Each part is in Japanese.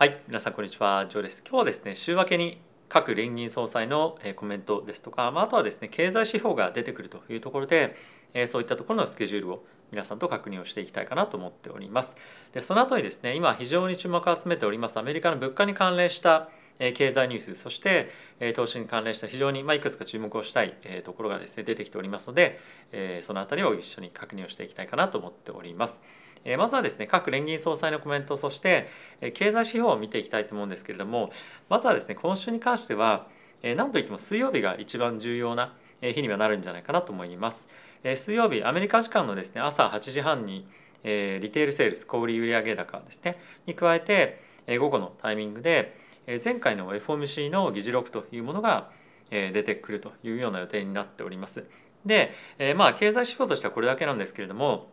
はい、皆さんこんにちは、ジョーです。今日はですね、週明けに各連銀総裁のコメントですとか、まあ、あとはですね、経済指標が出てくるというところで、そういったところのスケジュールを皆さんと確認をしていきたいかなと思っております。で、その後にですね、今非常に注目を集めておりますアメリカの物価に関連した経済ニュースそして投資に関連した非常にいくつか注目をしたいところがですね出てきておりますのでその辺りを一緒に確認をしていきたいかなと思っております。まずはですね各連銀総裁のコメントそして経済指標を見ていきたいと思うんですけれどもまずはですね今週に関しては何といっても水曜日が一番重要な日にはなるんじゃないかなと思います。水曜日アメリカ時間のですね朝8時半にリテールセールス小売売上高ですねに加えて午後のタイミングで前回の FOMC の議事録というものが出てくるというような予定になっております。で、まあ経済指標としてはこれだけなんですけれども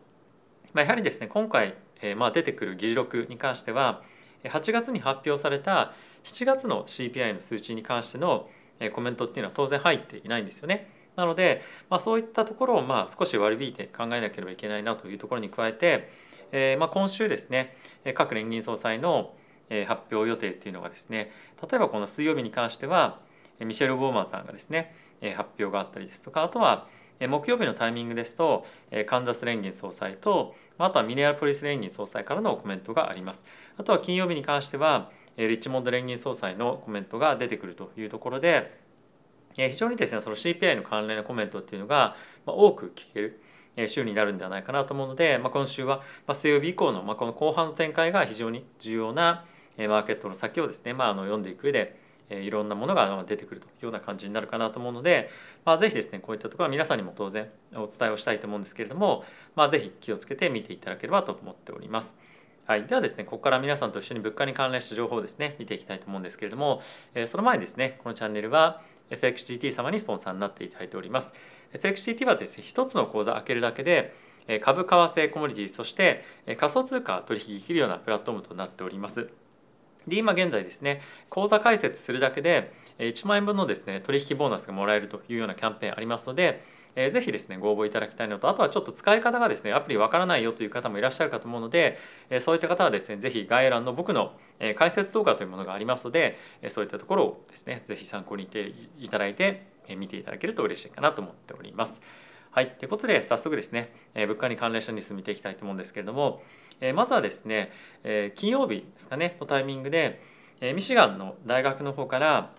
まあ、やはりですね今回、えー、まあ出てくる議事録に関しては8月に発表された7月の CPI の数値に関してのコメントっていうのは当然入っていないんですよね。なので、まあ、そういったところをまあ少し割り引いて考えなければいけないなというところに加えて、えー、まあ今週ですね各連銀総裁の発表予定っていうのがですね例えばこの水曜日に関してはミシェル・ボーマンさんがですね発表があったりですとかあとは木曜日のタイミングですとカンザス連銀総裁とあとはミネアポリス連銀総裁からのコメントがあります。あとは金曜日に関してはリッチモンド連銀総裁のコメントが出てくるというところで非常にですねその CPI の関連のコメントっていうのが多く聞ける週になるんではないかなと思うので、まあ、今週は水曜日以降の、この後半の展開が非常に重要なマーケットの先をですね、まあ、あの読んでいく上でいろんなものが出てくるというような感じになるかなと思うので、まあ、ぜひですねこういったところは皆さんにも当然お伝えをしたいと思うんですけれども、まあ、ぜひ気をつけて見ていただければと思っております。はい、ではですねここから皆さんと一緒に物価に関連した情報をですね見ていきたいと思うんですけれども、えその前にですねこのチャンネルは FXGT 様にスポンサーになっていただいております。FXGT はですね一つの口座開けるだけで株為替コモディティそして仮想通貨取引できるようなプラットフォームとなっております。で今現在ですね口座開設するだけで1万円分のですね取引ボーナスがもらえるというようなキャンペーンありますのでえぜひですねご応募いただきたいのとあとはちょっと使い方がですねアプリわからないよという方もいらっしゃるかと思うのでえそういった方はですねぜひ概要欄の僕のえ解説動画というものがありますのでえそういったところをですねぜひ参考にしていただいてえ見ていただけると嬉しいかなと思っております。はい、ということで早速ですね、え物価に関連したニュース見ていきたいと思うんですけれども、えまずはですね、え金曜日ですかねのタイミングでえミシガンの大学の方から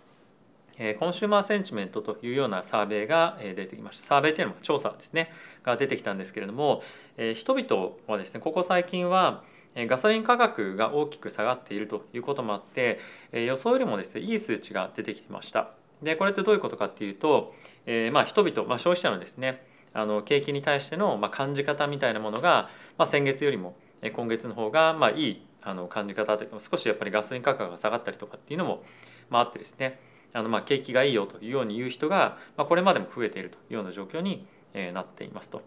コンシューマーセンチメントというようなサーベイが出てきました。サーベイというのは調査ですねが出てきたんですけれども人々はですねここ最近はガソリン価格が大きく下がっているということもあって予想よりもですねいい数値が出てきてました。でこれってどういうことかっていうと、え、まあ人々、まあ、消費者のですねあの景気に対してのま感じ方みたいなものが、まあ、先月よりも今月の方がまあいいあの感じ方というか少しやっぱりガソリン価格が下がったりとかっていうのも、まあ、あってですねあのまあ景気がいいよというように言う人が、ま、これまでも増えているというような状況になっていますと。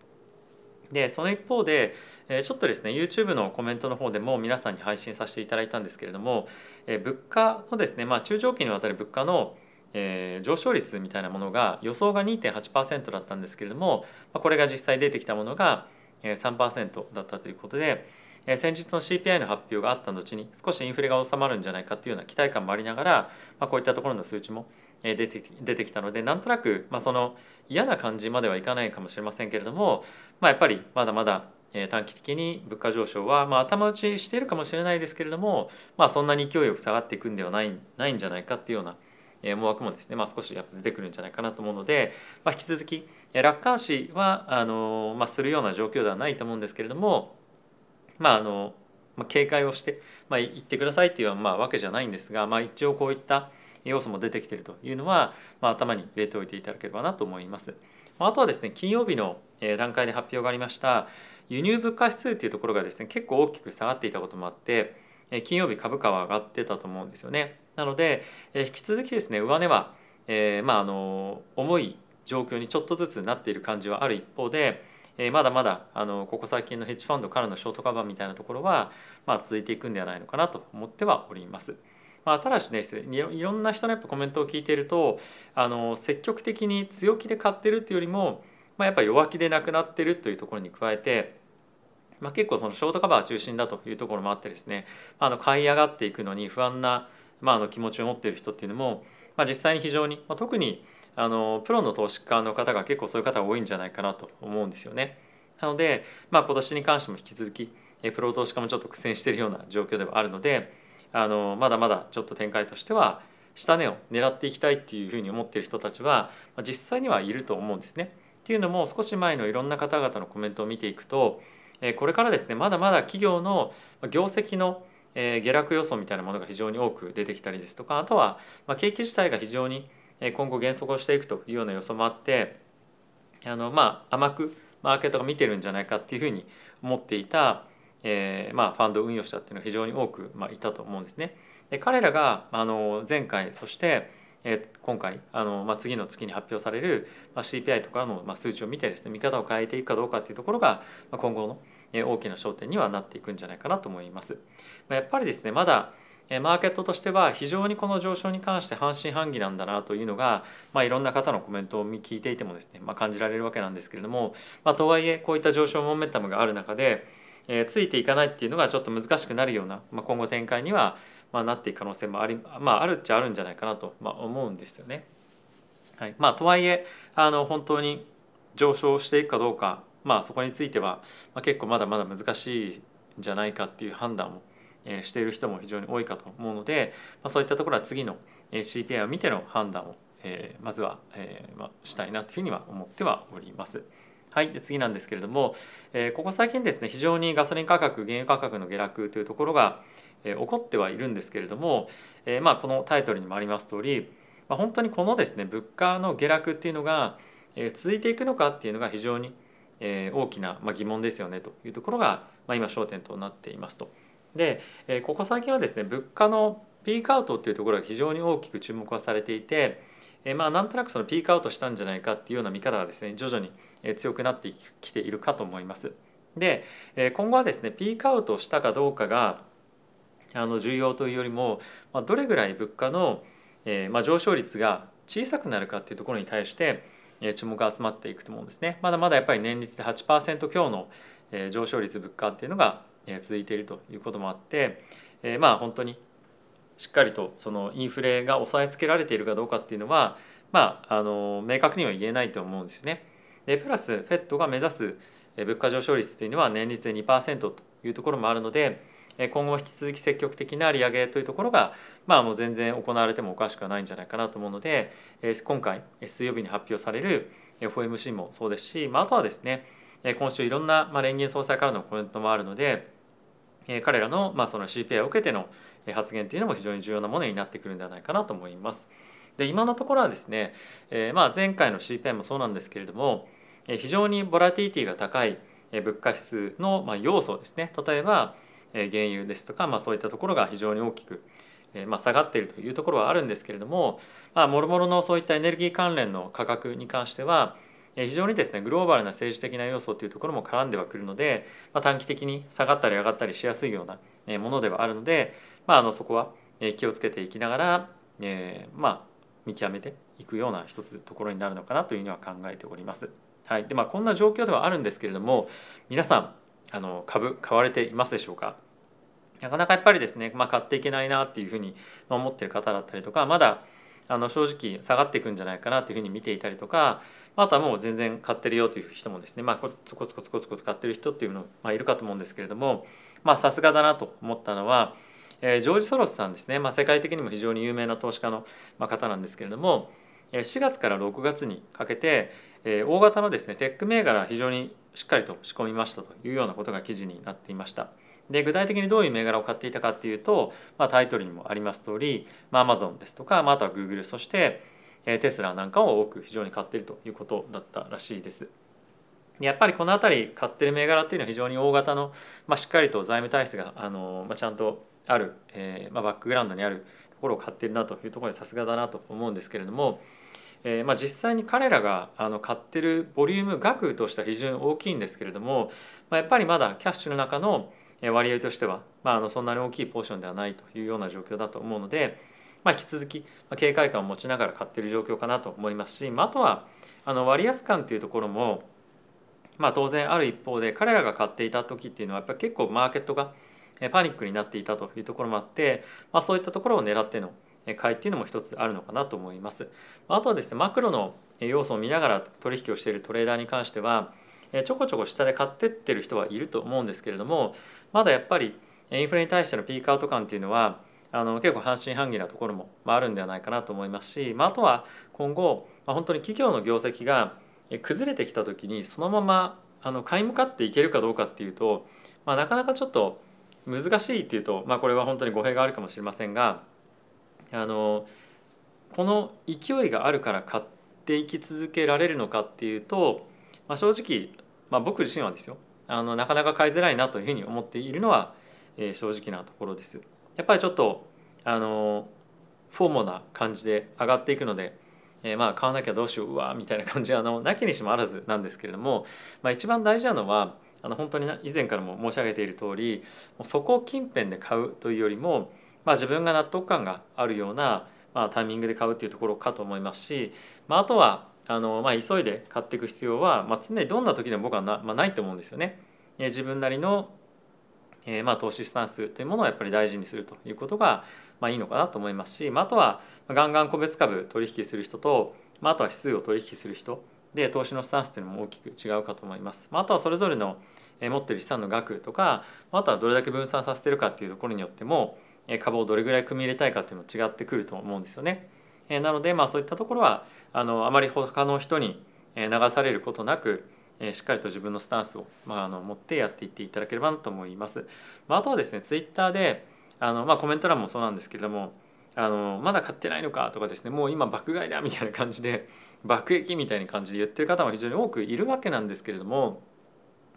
でその一方でちょっとですね YouTube のコメントの方でも皆さんに配信させていただいたんですけれども物価のですね、まあ、中長期にわたる物価のえ上昇率みたいなものが予想が2.8%だったんですけれどもこれが実際出てきたものが3%だったということで先日の CPI の発表があった後に少しインフレが収まるんじゃないかというような期待感もありながら、ま、こういったところの数値も出て出てきたのでなんとなく、まあ、その嫌な感じまではいかないかもしれませんけれども、まあ、やっぱりまだまだ短期的に物価上昇は、まあ、頭打ちしているかもしれないですけれども、まあ、そんなに勢いよく下がっていくんではないないんじゃないかっていうような思惑もですね、まあ、少しやっぱ出てくるんじゃないかなと思うので、まあ、引き続き楽観視はあの、まあ、するような状況ではないと思うんですけれどもまああの、まあ、警戒をして、まあ、言ってくださいっていうまあわけじゃないんですが、まあ、一応こういった要素も出てきているというのは、まあ、頭に入れておいていただければなと思います。あとはですね金曜日の段階で発表がありました輸入物価指数っていうところがですね結構大きく下がっていたこともあって金曜日株価は上がってたと思うんですよね。なのでえ引き続きですね上値は、えー、まああの重い状況にちょっとずつなっている感じはある一方でえー、まだまだあのここ最近のヘッジファンドからのショートカバーみたいなところは、まあ、続いていくんではないのかなと思ってはおります。まあ、ただしねいろんな人のやっぱコメントを聞いているとあの積極的に強気で買ってるっていうよりも、まあ、やっぱ弱気でなくなってるというところに加えて、まあ、結構そのショートカバー中心だというところもあってですねあの買い上がっていくのに不安な、まあ、あの気持ちを持っている人っていうのも、まあ、実際に非常に、まあ、特にあのプロの投資家の方が結構そういう方が多いんじゃないかなと思うんですよね。なので、まあ、今年に関しても引き続きプロ投資家もちょっと苦戦しているような状況ではあるのであのまだまだちょっと展開としては下値を狙っていきたいっていうふうに思っている人たちは実際にはいると思うんですね。っていうのも少し前のいろんな方々のコメントを見ていくとこれからですねまだまだ企業の業績の下落予想みたいなものが非常に多く出てきたりですとかあとは景気自体が非常に今後減速をしていくというような予想もあってあのまあ甘くマーケットが見てるんじゃないかっていうふうに思っていた、えー、まあファンド運用者っていうのは非常に多く、まあ、いたと思うんですね。で彼らがあの前回そしてえ今回あの、まあ、次の月に発表される、まあ、CPI とかの、まあ、数値を見てですね見方を変えていくかどうかっていうところが、まあ、今後の、大きな焦点にはなっていくんじゃないかなと思います。やっぱりですねまだマーケットとしては非常にこの上昇に関して半信半疑なんだなというのが、まあ、いろんな方のコメントを聞いていてもですね、まあ、感じられるわけなんですけれども、まあ、とはいえこういった上昇モメンタムがある中で、えー、ついていかないっていうのがちょっと難しくなるような、まあ、今後展開にはまあ、なっていく可能性もあり、まあ、あるっちゃあるんじゃないかなと、ま、思うんですよね。はいまあ、とはいえあの本当に上昇していくかどうか、まあ、そこについては、まあ、結構まだまだ難しいんじゃないかっていう判断を、している人も非常に多いかと思うので、まあ、そういったところは次の CPI を見ての判断を、えー、まずは、えーまあ、したいなというふうには思ってはおります。はい、で次なんですけれども、えー、ここ最近ですね非常にガソリン価格原油価格の下落というところが、えー、起こってはいるんですけれども、えー、まあこのタイトルにもあります通り、まあ、本当にこのですね物価の下落っていうのが、えー、続いていくのかっていうのが非常に、え、大きな、まあ、疑問ですよねというところが、まあ、今焦点となっていますと。で、え、ここ最近はですね物価のピークアウトっていうところが非常に大きく注目はされていて、え、まあなんとなくそのピークアウトしたんじゃないかっていうような見方がですね徐々に強くなってきているかと思います。でえ今後はですねピークアウトしたかどうかがあの重要というよりも、まあ、どれぐらい物価の、えまあ、上昇率が小さくなるかっていうところに対して注目が集まっていくと思うんですね。まだまだやっぱり年率で8%強の上昇率物価っていうのが続いているということもあって、まあ本当にしっかりとそのインフレが抑えつけられているかどうかっていうのはまああの明確には言えないと思うんですよね。でプラス FED が目指す物価上昇率というのは年率で2%というところもあるので今後引き続き積極的な利上げというところがまあもう全然行われてもおかしくはないんじゃないかなと思うので今回水曜日に発表される FOMC もそうですし、まあ、あとはですね今週いろんな連銀総裁からのコメントもあるので彼らのまあその CPI を受けての発言というのも非常に重要なものになってくるんではないかなと思います。で今のところはですね、え、まあ前回の CPI もそうなんですけれども非常にボラティティが高い物価指数のまあ要素ですね例えば原油ですとか、まあ、そういったところが非常に大きくまあ下がっているというところはあるんですけれどももろもろのそういったエネルギー関連の価格に関しては非常にですねグローバルな政治的な要素というところも絡んではくるので、まあ、短期的に下がったり上がったりしやすいようなものではあるので、まあ、あのそこは気をつけていきながら、えー、まあ見極めていくような一つところになるのかなというには考えております。はいでまあ、こんな状況ではあるんですけれども皆さんあの株買われていますでしょうか？なかなかやっぱりですね、まあ、買っていけないなっていうふうに思っている方だったりとかまだあの正直下がっていくんじゃないかなというふうに見ていたりとかあとはもう全然買ってるよという人もですねまあコツコツコツコツコツ買ってる人っていうのまあいるかと思うんですけれどもまあさすがだなと思ったのはえジョージ・ソロスさんですね、まあ、世界的にも非常に有名な投資家の方なんですけれども4月から6月にかけて大型のですねテック銘柄非常にしっかりと仕込みましたというようなことが記事になっていました。で具体的にどういう銘柄を買っていたかっていうと、まあ、タイトルにもあります通り、まあ、Amazon ですとか、まあ、あとは Google そしてテスラなんかを多く非常に買っているということだったらしいです。やっぱりこの辺り買ってる銘柄っていうのは非常に大型の、まあ、しっかりと財務体質があの、まあ、ちゃんとある、えーまあ、バックグラウンドにあるところを買ってるなというところでさすがだなと思うんですけれども、えーまあ、実際に彼らがあの買ってるボリューム額としては非常に大きいんですけれども、まあ、やっぱりまだキャッシュの中の割合としては、まあ、あのそんなに大きいポーションではないというような状況だと思うので、まあ、引き続き警戒感を持ちながら買っている状況かなと思いますし、まあ、あとはあの割安感というところもまあ当然ある一方で彼らが買っていた時っていうのはやっぱり結構マーケットがパニックになっていたというところもあって、まあ、そういったところを狙っての買いっていうのも一つあるのかなと思います。あとはですねマクロの要素を見ながら取引をしているトレーダーに関してはちょこちょこ下で買ってってる人はいると思うんですけれどもまだやっぱりインフレに対してのピークアウト感っていうのはあの結構半信半疑なところもあるんではないかなと思いますし、まあ、あとは今後、まあ、本当に企業の業績が崩れてきた時にそのままあの買い向かっていけるかどうかっていうと、まあ、なかなかちょっと難しいっていうと、まあ、これは本当に語弊があるかもしれませんがあのこの勢いがあるから買っていき続けられるのかっていうと、まあ、正直、まあ、僕自身はですよあのなかなか買いづらいなというふうに思っているのは、えー、正直なところです。やっぱりちょっとあのフォーモな感じで上がっていくので、えー、まあ買わなきゃどうしよううわみたいな感じはあのなきにしもあらずなんですけれども、まあ、一番大事なのはあの本当に以前からも申し上げている通りそこ近辺で買うというよりも、まあ、自分が納得感があるような、まあ、タイミングで買うっていうところかと思いますし、まあ、あとはあの、まあ、急いで買っていく必要は、まあ、常にどんな時でも僕はな,、まあ、ないと思うんですよね。え自分なりの、えー、まあ投資スタンスというものをやっぱり大事にするということが、まあ、いいのかなと思いますし、まあ、あとはガンガン個別株取引する人と、まあ、あとは指数を取引する人で投資のスタンスというのも大きく違うかと思います。まあ、あとはそれぞれの持ってる資産の額とかあとはどれだけ分散させてるかっていうところによっても株をどれぐらい組み入れたいかっていうのも違ってくると思うんですよね。えなのでまあそういったところはあのあまり他の人に流されることなくしっかりと自分のスタンスを、まあ、あの持ってやっていっていただければなと思います。まあ、あとはですねツイッターであの、まあ、コメント欄もそうなんですけれどもあのまだ買ってないのかとかですねもう今爆買いだみたいな感じで爆撃みたいな感じで言ってる方も非常に多くいるわけなんですけれども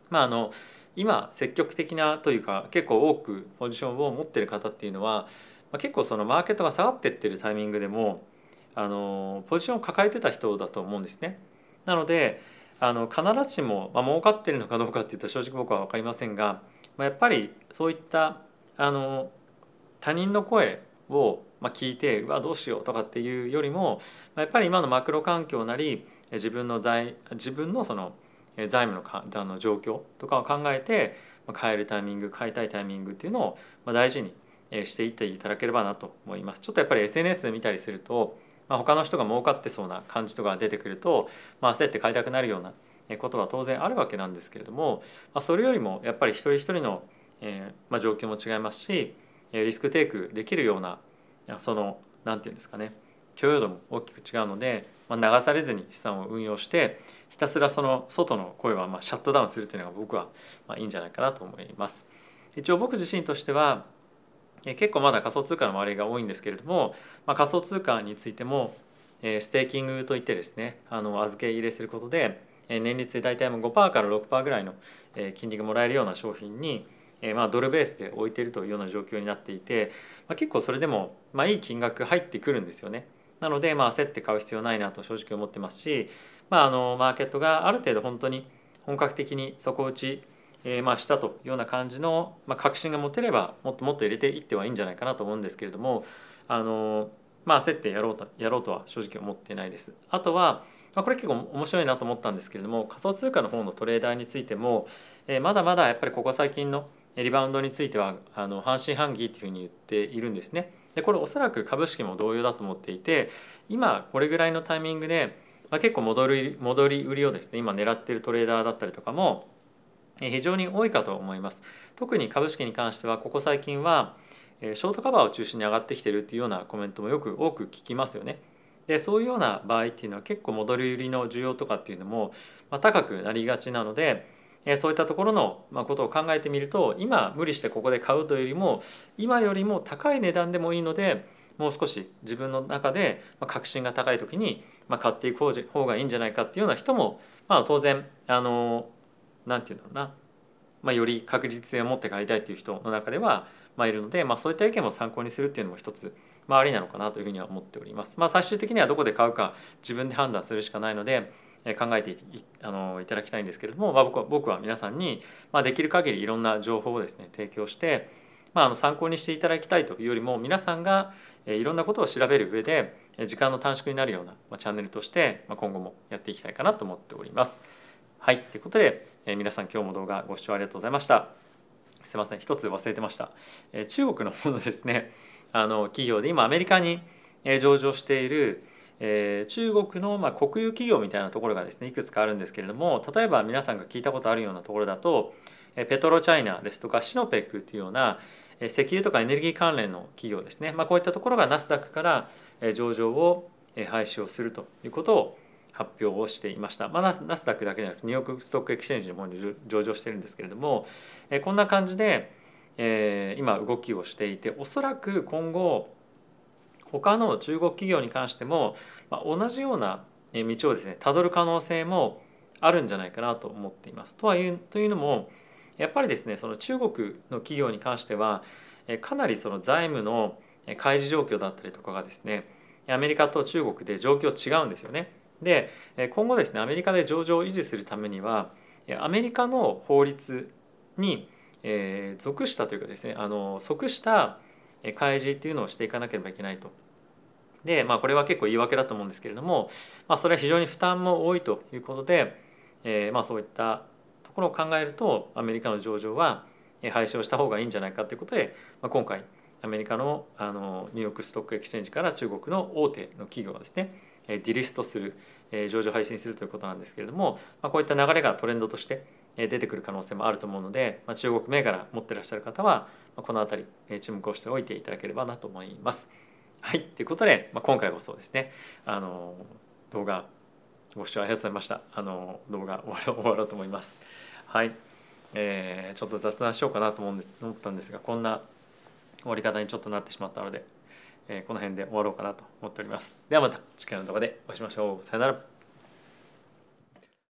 まああの今積極的なというか結構多くポジションを持ってる方っていうのは、ま、結構そのマーケットが下がってってるタイミングでもあのポジションを抱えてた人だと思うんですね。なのであの必ずしも、まあ、儲かってるのかどうかっていうと正直僕は分かりませんが、まあ、やっぱりそういったあの他人の声をまあ聞いてうわどうしようとかっていうよりもまやっぱり今のマクロ環境なり自分の財自分のその財務のかあの状況とかを考えて買えるタイミング買いたいタイミングっていうのを大事にしていっていただければなと思います。ちょっとやっぱり SNS で見たりすると、まあ、他の人が儲かってそうな感じとか出てくると、まあ、焦って買いたくなるようなことは当然あるわけなんですけれども、まあ、それよりもやっぱり一人一人の、えーまあ、状況も違いますしリスクテイクできるようなその何て言うんですかね許容度も大きく違うので、まあ、流されずに資産を運用してひたすらその外の声はまあシャットダウンするというのが僕はまあいいんじゃないかなと思います。一応僕自身としては結構まだ仮想通貨の周りが多いんですけれども、まあ、仮想通貨についてもステーキングといってですねあの預け入れすることで年率で大体5%から6%ぐらいの金利がもらえるような商品にまあドルベースで置いているというような状況になっていて、まあ、結構それでもまあいい金額入ってくるんですよね。なのでまあ焦って買う必要ないなと正直思ってますし、まあ、あのマーケットがある程度本当に本格的に底打ちえー、まあしたというような感じの、まあ、確信が持てればもっともっと入れていってはいいんじゃないかなと思うんですけれどもあのまあ焦ってやろうとやろうとは正直思ってないです。あとは、まあ、これ結構面白いなと思ったんですけれども仮想通貨の方のトレーダーについても、えー、まだまだやっぱりここ最近のリバウンドについてはあの半信半疑っていうふうに言っているんですね。でこれおそらく株式も同様だと思っていて今これぐらいのタイミングで、まあ、結構戻り戻り売りをですね今狙ってるトレーダーだったりとかも非常に多いかと思います。特に株式に関してはここ最近はショートカバーを中心に上がってきてるっていうようなコメントもよく多く聞きますよね。でそういうような場合っていうのは結構戻り売りの需要とかっていうのも高くなりがちなのでそういったところのことを考えてみると今無理してここで買うというよりも今よりも高い値段でもいいのでもう少し自分の中で確信が高い時に買っていく方がいいんじゃないかっていうような人もまあ当然あの何て言うんだろうな、まあ、より確実性を持って買いたいっていう人の中では、ま、いるので、まあ、そういった意見も参考にするっていうのも一つ、まあ、ありなのかなというふうには思っております。まあ、最終的にはどこで買うか自分で判断するしかないので考えていあのいただきたいんですけれども、まあ、僕は僕は皆さんに、まあ、できる限りいろんな情報をですね提供して、まあ、あの参考にしていただきたいというよりも皆さんがいろんなことを調べる上で時間の短縮になるようなまあチャンネルとしてまあ今後もやっていきたいかなと思っております。はいということでえ、皆さん今日も動画ご視聴ありがとうございましたすいません一つ忘れてました、え、中国の方のですねあの企業で今アメリカに上場しているえー、中国のまあ国有企業みたいなところがですねいくつかあるんですけれども例えば皆さんが聞いたことあるようなところだとペトロチャイナですとかシノペックっていうような石油とかエネルギー関連の企業ですね、まあ、こういったところがナスダックから上場を廃止をするということを発表をしていました、まあ、ナスダックだけじゃなくて New York Stock Exchange の方に上場してるんですけれどもこんな感じで今動きをしていておそらく今後他の中国企業に関してもま同じような道をですねたどる可能性もあるんじゃないかなと思っています。とはいうというのもやっぱりですねその中国の企業に関してはかなりその財務の開示状況だったりとかがですねアメリカと中国で状況違うんですよね。で今後ですねアメリカで上場を維持するためにはアメリカの法律に属したというかですねあの即した開示っていうのをしていかなければいけないと。でまあこれは結構言い訳だと思うんですけれども、まあ、それは非常に負担も多いということで、えー、まあそういったところを考えるとアメリカの上場は廃止をした方がいいんじゃないかということで、まあ、今回アメリカのあの New York Stock Exchange から中国の大手の企業がですね delist する上場廃止するということなんですけれども、まあ、こういった流れがトレンドとして出てくる可能性もあると思うので、まあ、中国銘柄持ってらっしゃる方はこの辺り注目をしておいていただければなと思います。はい、ということで、まあ、今回こそですねあの動画ご視聴ありがとうございました。あの動画終わろう終わろうと思います。はい、えー、ちょっと雑談しようかなと思ったんですがこんな終わり方にちょっとなってしまったので、えー、この辺で終わろうかなと思っております。ではまた次回の動画でお会いしましょう。さよなら。